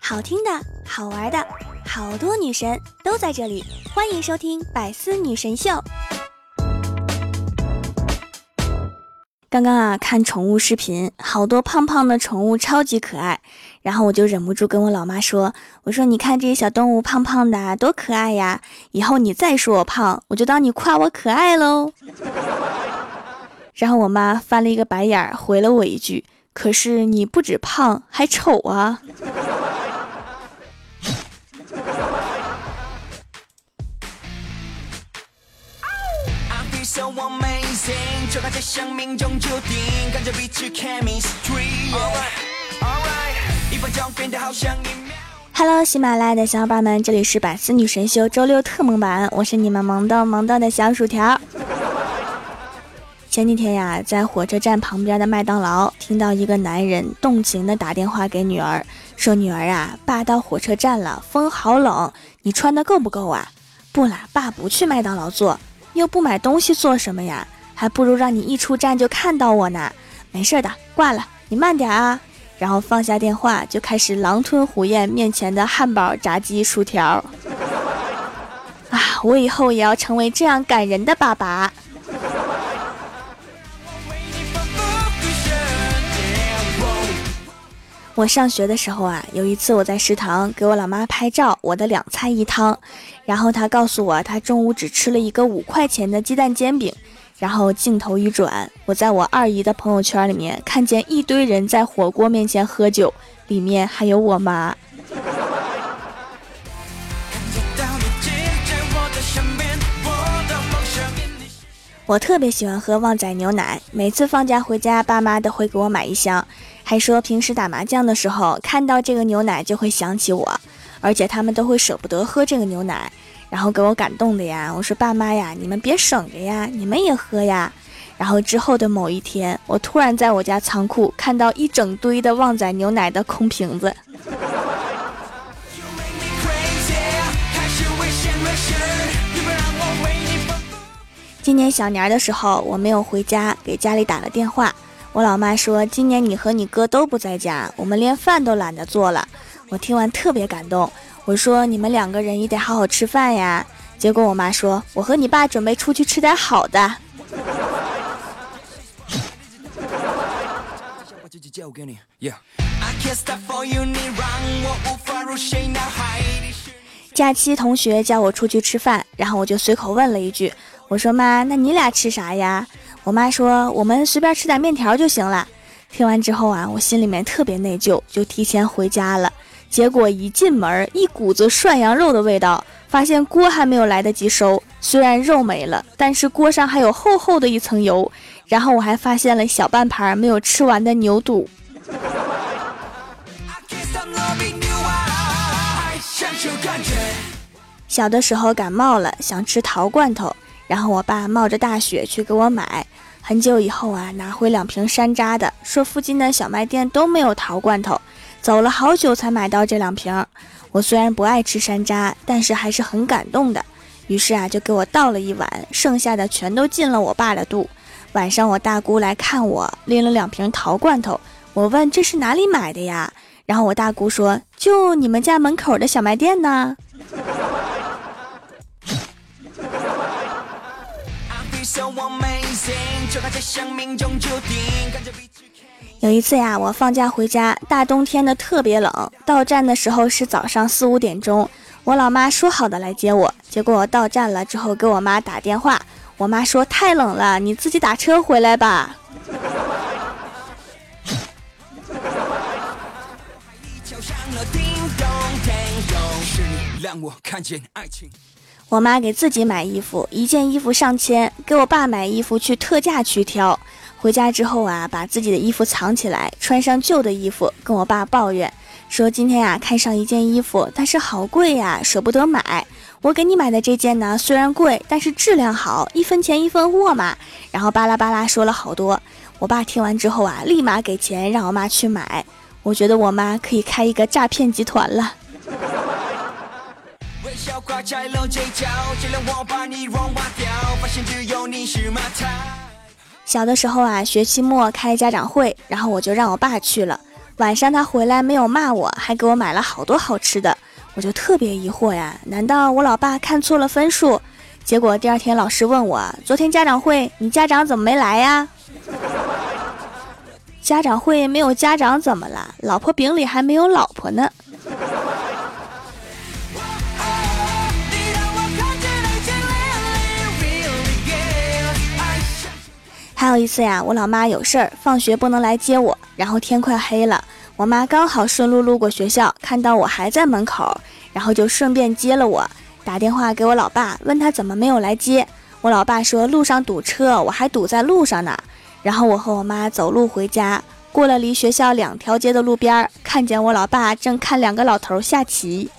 好听的，好玩的，好多女神都在这里，欢迎收听《百思女神秀》。刚刚啊，看宠物视频，好多胖胖的宠物超级可爱，然后我就忍不住跟我老妈说：“我说你看这些小动物胖胖的，多可爱呀！以后你再说我胖，我就当你夸我可爱喽。”然后我妈翻了一个白眼儿，回了我一句：“可是你不止胖，还丑啊！”命中注定，跟着彼此 chemistry。Hello，喜马拉雅的小伙伴们，这里是百思女神秀周六特萌版，我是你们萌豆萌豆的小薯条。前几天呀，在火车站旁边的麦当劳，听到一个男人动情的打电话给女儿，说：“女儿啊，爸到火车站了，风好冷，你穿的够不够啊？”“不啦，爸不去麦当劳坐，又不买东西做什么呀？”还不如让你一出站就看到我呢，没事的，挂了，你慢点啊。然后放下电话，就开始狼吞虎咽面前的汉堡、炸鸡、薯条。啊，我以后也要成为这样感人的爸爸。我上学的时候啊，有一次我在食堂给我老妈拍照，我的两菜一汤，然后她告诉我，她中午只吃了一个五块钱的鸡蛋煎饼。然后镜头一转，我在我二姨的朋友圈里面看见一堆人在火锅面前喝酒，里面还有我妈。我特别喜欢喝旺仔牛奶，每次放假回家，爸妈都会给我买一箱，还说平时打麻将的时候看到这个牛奶就会想起我，而且他们都会舍不得喝这个牛奶。然后给我感动的呀，我说爸妈呀，你们别省着呀，你们也喝呀。然后之后的某一天，我突然在我家仓库看到一整堆的旺仔牛奶的空瓶子。今年小年的时候，我没有回家，给家里打了电话。我老妈说，今年你和你哥都不在家，我们连饭都懒得做了。我听完特别感动。我说你们两个人也得好好吃饭呀。结果我妈说，我和你爸准备出去吃点好的。假期同学叫我出去吃饭，然后我就随口问了一句，我说妈，那你俩吃啥呀？我妈说我们随便吃点面条就行了。听完之后啊，我心里面特别内疚，就提前回家了。结果一进门，一股子涮羊肉的味道。发现锅还没有来得及收，虽然肉没了，但是锅上还有厚厚的一层油。然后我还发现了小半盘没有吃完的牛肚。小的时候感冒了，想吃桃罐头，然后我爸冒着大雪去给我买。很久以后啊，拿回两瓶山楂的，说附近的小卖店都没有桃罐头。走了好久才买到这两瓶，我虽然不爱吃山楂，但是还是很感动的。于是啊，就给我倒了一碗，剩下的全都进了我爸的肚。晚上我大姑来看我，拎了两瓶桃罐头。我问这是哪里买的呀？然后我大姑说就你们家门口的小卖店呢。有一次呀，我放假回家，大冬天的特别冷。到站的时候是早上四五点钟，我老妈说好的来接我，结果我到站了之后给我妈打电话，我妈说太冷了，你自己打车回来吧。我我妈给自己买衣服，一件衣服上千；给我爸买衣服去特价区挑。回家之后啊，把自己的衣服藏起来，穿上旧的衣服，跟我爸抱怨说：“今天呀，看上一件衣服，但是好贵呀，舍不得买。我给你买的这件呢，虽然贵，但是质量好，一分钱一分货嘛。”然后巴拉巴拉说了好多。我爸听完之后啊，立马给钱让我妈去买。我觉得我妈可以开一个诈骗集团了。小的时候啊，学期末开家长会，然后我就让我爸去了。晚上他回来没有骂我，还给我买了好多好吃的，我就特别疑惑呀，难道我老爸看错了分数？结果第二天老师问我，昨天家长会你家长怎么没来呀？家长会没有家长怎么了？老婆饼里还没有老婆呢。还有一次呀，我老妈有事儿，放学不能来接我，然后天快黑了，我妈刚好顺路路过学校，看到我还在门口，然后就顺便接了我，打电话给我老爸，问他怎么没有来接。我老爸说路上堵车，我还堵在路上呢。然后我和我妈走路回家，过了离学校两条街的路边，看见我老爸正看两个老头下棋。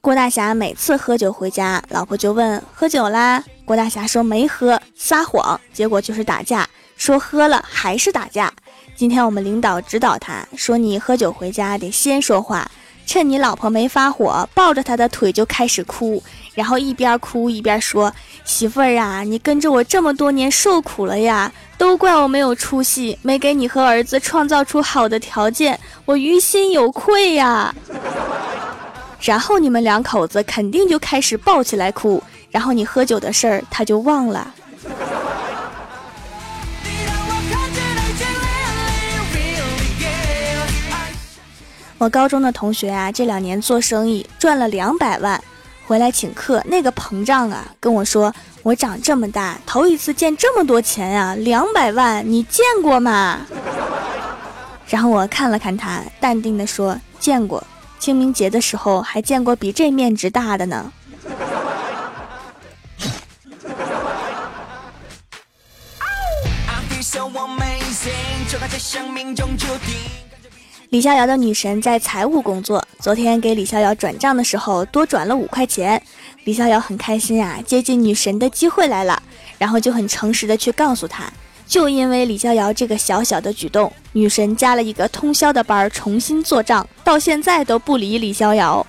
郭大侠每次喝酒回家，老婆就问喝酒啦。郭大侠说没喝，撒谎，结果就是打架。说喝了还是打架。今天我们领导指导他说，你喝酒回家得先说话，趁你老婆没发火，抱着她的腿就开始哭，然后一边哭一边说：“媳妇儿啊，你跟着我这么多年受苦了呀，都怪我没有出息，没给你和儿子创造出好的条件，我于心有愧呀。”然后你们两口子肯定就开始抱起来哭，然后你喝酒的事儿他就忘了。我高中的同学啊，这两年做生意赚了两百万，回来请客，那个膨胀啊，跟我说我长这么大头一次见这么多钱呀，两百万你见过吗？然后我看了看他，淡定的说见过，清明节的时候还见过比这面值大的呢。李逍遥的女神在财务工作，昨天给李逍遥转账的时候多转了五块钱，李逍遥很开心啊，接近女神的机会来了，然后就很诚实的去告诉她，就因为李逍遥这个小小的举动，女神加了一个通宵的班重新做账，到现在都不理李逍遥。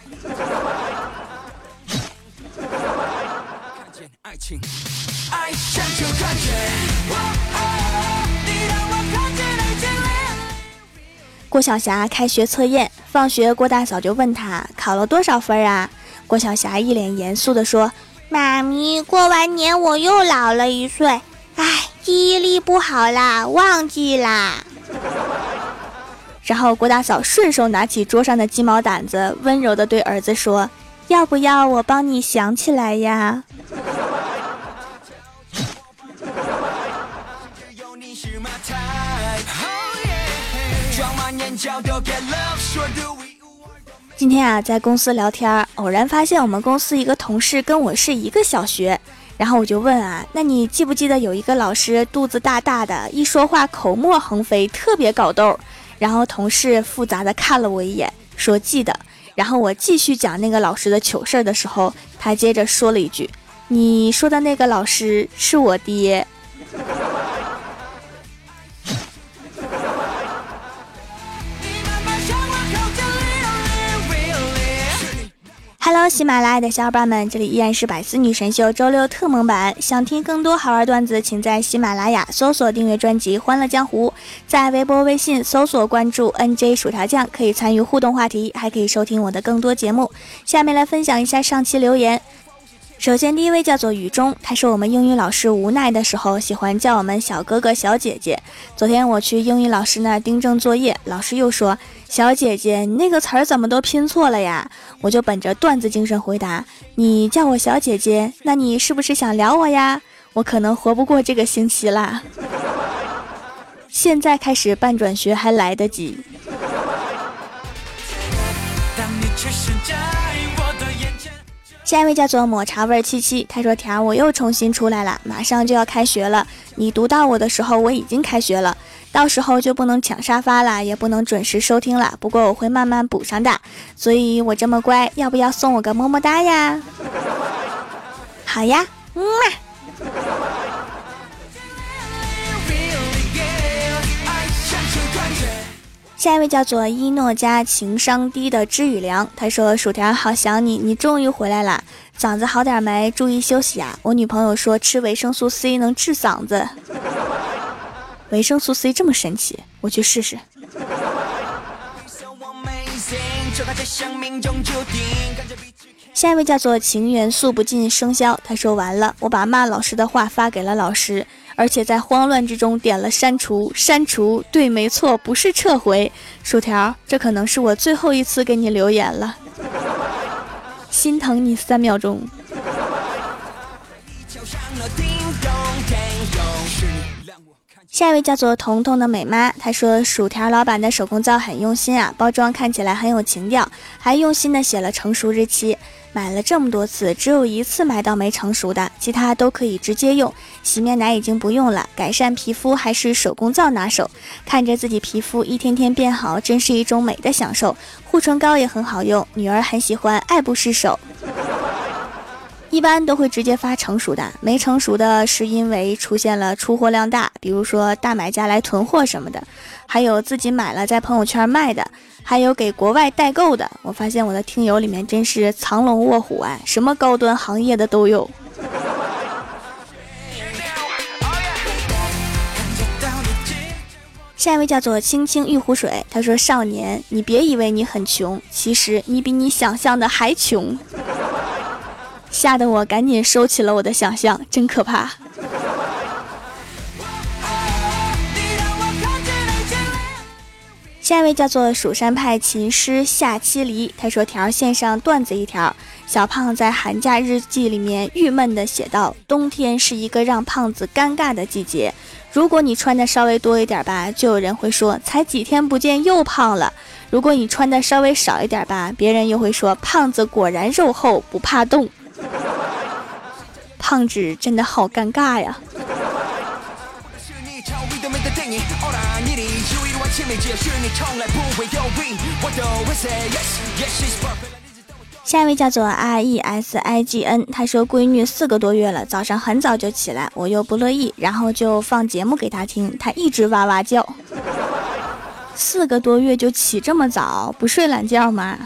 郭晓霞开学测验，放学郭大嫂就问他考了多少分啊？郭晓霞一脸严肃地说：“妈咪，过完年我又老了一岁，哎，记忆力不好啦，忘记啦。”然后郭大嫂顺手拿起桌上的鸡毛掸子，温柔地对儿子说：“要不要我帮你想起来呀？”今天啊，在公司聊天，偶然发现我们公司一个同事跟我是一个小学，然后我就问啊，那你记不记得有一个老师肚子大大的，一说话口沫横飞，特别搞逗？然后同事复杂的看了我一眼，说记得。然后我继续讲那个老师的糗事的时候，他接着说了一句：“你说的那个老师是我爹。” Hello，喜马拉雅的小伙伴们，这里依然是百思女神秀周六特蒙版。想听更多好玩段子，请在喜马拉雅搜索订阅专辑《欢乐江湖》，在微博、微信搜索关注 NJ 薯条酱，可以参与互动话题，还可以收听我的更多节目。下面来分享一下上期留言。首先，第一位叫做雨中，他说我们英语老师无奈的时候喜欢叫我们小哥哥、小姐姐。昨天我去英语老师那订正作业，老师又说：“小姐姐，你那个词儿怎么都拼错了呀？”我就本着段子精神回答：“你叫我小姐姐，那你是不是想撩我呀？我可能活不过这个星期啦。现在开始办转学还来得及。”下一位叫做抹茶味七七，他说：“条我又重新出来了，马上就要开学了。你读到我的时候，我已经开学了，到时候就不能抢沙发了，也不能准时收听了。不过我会慢慢补上的，所以我这么乖，要不要送我个么么哒呀？好呀，嗯下一位叫做一诺家情商低的知雨良，他说：“薯条好想你，你终于回来啦，嗓子好点没？注意休息啊！我女朋友说吃维生素 C 能治嗓子，维生素 C 这么神奇，我去试试。”下一位叫做情缘诉不尽生肖，他说完了，我把骂老师的话发给了老师，而且在慌乱之中点了删除，删除，对，没错，不是撤回。薯条，这可能是我最后一次给你留言了，心疼你三秒钟。下一位叫做彤彤的美妈，她说薯条老板的手工皂很用心啊，包装看起来很有情调，还用心的写了成熟日期。买了这么多次，只有一次买到没成熟的，其他都可以直接用。洗面奶已经不用了，改善皮肤还是手工皂拿手。看着自己皮肤一天天变好，真是一种美的享受。护唇膏也很好用，女儿很喜欢，爱不释手。一般都会直接发成熟的，没成熟的是因为出现了出货量大，比如说大买家来囤货什么的，还有自己买了在朋友圈卖的，还有给国外代购的。我发现我的听友里面真是藏龙卧虎啊，什么高端行业的都有。下一位叫做青青玉湖水，他说：“少年，你别以为你很穷，其实你比你想象的还穷。”吓得我赶紧收起了我的想象，真可怕。下一位叫做蜀山派琴师夏七离，他说：“条线上段子一条，小胖在寒假日记里面郁闷的写道：冬天是一个让胖子尴尬的季节。如果你穿的稍微多一点吧，就有人会说才几天不见又胖了；如果你穿的稍微少一点吧，别人又会说胖子果然肉厚不怕冻。”胖子真的好尴尬呀！下一位叫做 R E S I G N，他说闺女四个多月了，早上很早就起来，我又不乐意，然后就放节目给她听，她一直哇哇叫。四个多月就起这么早，不睡懒觉吗？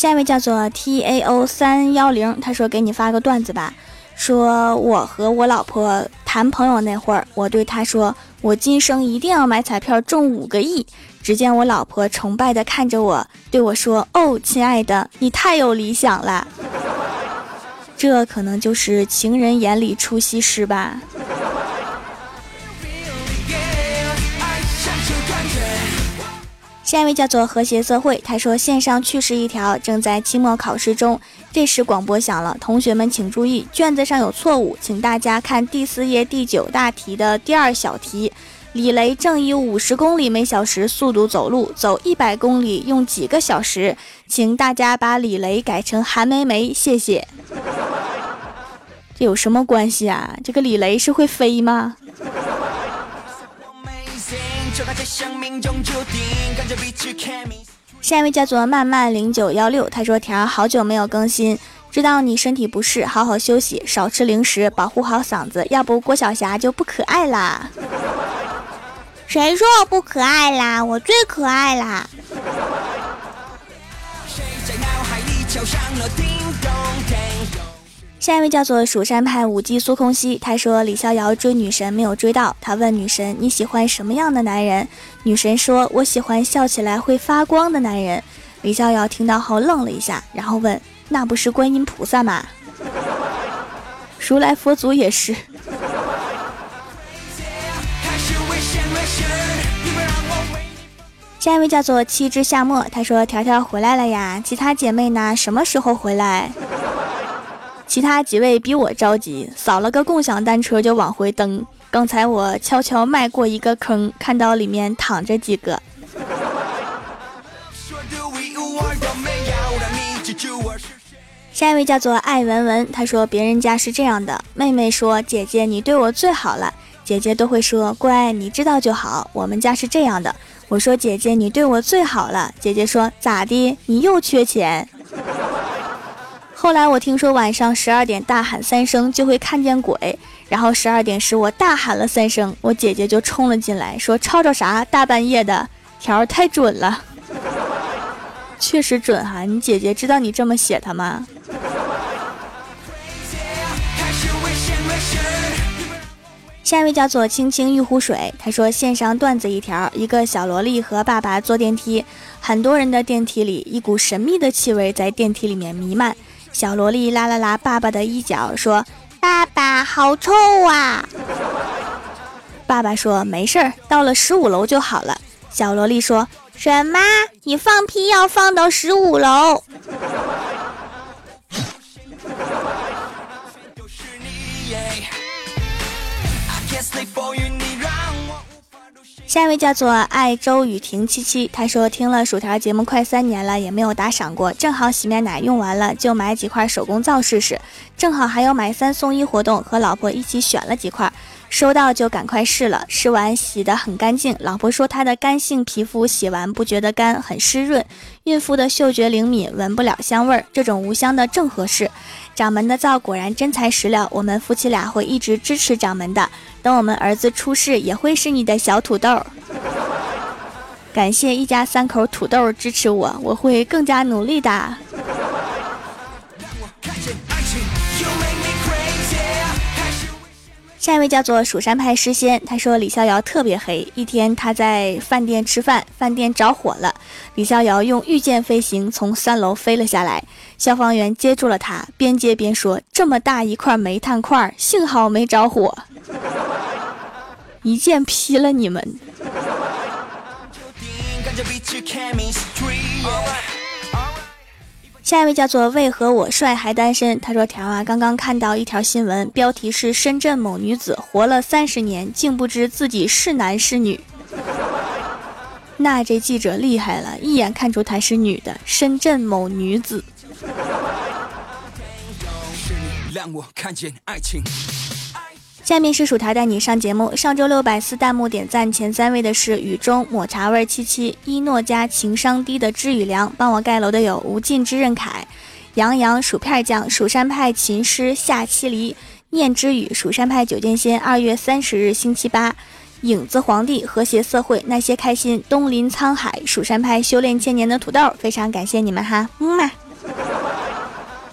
下一位叫做 T A O 三幺零，他说给你发个段子吧，说我和我老婆谈朋友那会儿，我对她说我今生一定要买彩票中五个亿。只见我老婆崇拜的看着我，对我说：“哦，亲爱的，你太有理想了。”这可能就是情人眼里出西施吧。下一位叫做和谐社会，他说线上趣事一条，正在期末考试中。这时广播响了，同学们请注意，卷子上有错误，请大家看第四页第九大题的第二小题。李雷正以五十公里每小时速度走路，走一百公里用几个小时？请大家把李雷改成韩梅梅，谢谢。这有什么关系啊？这个李雷是会飞吗？下一位叫做慢慢零九幺六，他说：“条好久没有更新，知道你身体不适，好好休息，少吃零食，保护好嗓子，要不郭晓霞就不可爱啦。”谁说我不可爱啦？我最可爱啦！下一位叫做蜀山派五姬苏空兮，他说李逍遥追女神没有追到，他问女神你喜欢什么样的男人？女神说我喜欢笑起来会发光的男人。李逍遥听到后愣了一下，然后问那不是观音菩萨吗？如来佛祖也是。下一位叫做七之夏末，他说条条回来了呀，其他姐妹呢？什么时候回来？其他几位比我着急，扫了个共享单车就往回蹬。刚才我悄悄迈过一个坑，看到里面躺着几个。下一位叫做艾文文，他说别人家是这样的，妹妹说姐姐你对我最好了，姐姐都会说乖，你知道就好。我们家是这样的，我说姐姐你对我最好了，姐姐说咋的？你又缺钱。后来我听说晚上十二点大喊三声就会看见鬼，然后十二点时我大喊了三声，我姐姐就冲了进来，说吵吵啥？大半夜的，条太准了，确实准哈。你姐姐知道你这么写他吗？下一位叫做青青玉湖水，他说线上段子一条：一个小萝莉和爸爸坐电梯，很多人的电梯里，一股神秘的气味在电梯里面弥漫。小萝莉拉了拉爸爸的衣角，说：“爸爸，好臭啊！”爸爸说：“没事儿，到了十五楼就好了。”小萝莉说：“什么？你放屁要放到十五楼？”下一位叫做爱周雨婷七七，他说听了薯条节目快三年了，也没有打赏过，正好洗面奶用完了，就买几块手工皂试试，正好还有买三送一活动，和老婆一起选了几块，收到就赶快试了，试完洗得很干净，老婆说她的干性皮肤洗完不觉得干，很湿润，孕妇的嗅觉灵敏，闻不了香味儿，这种无香的正合适。掌门的皂果然真材实料，我们夫妻俩会一直支持掌门的。等我们儿子出世，也会是你的小土豆。感谢一家三口土豆支持我，我会更加努力的。下一位叫做蜀山派诗仙，他说李逍遥特别黑。一天他在饭店吃饭，饭店着火了，李逍遥用御剑飞行从三楼飞了下来，消防员接住了他，边接边说：“这么大一块煤炭块，幸好没着火，一剑劈了你们。”下一位叫做为何我帅还单身？他说：“条啊，刚刚看到一条新闻，标题是深圳某女子活了三十年，竟不知自己是男是女。那这记者厉害了，一眼看出她是女的。深圳某女子。”下面是薯条带你上节目。上周六百四弹幕点赞前三位的是雨中抹茶味七七、一诺家情商低的知雨良，帮我盖楼的有无尽之刃凯、杨洋薯片酱、蜀山派琴师夏七离、念之语、蜀山派九剑仙。二月三十日星期八，影子皇帝、和谐社会、那些开心、东临沧海、蜀山派修炼千年的土豆，非常感谢你们哈，么么。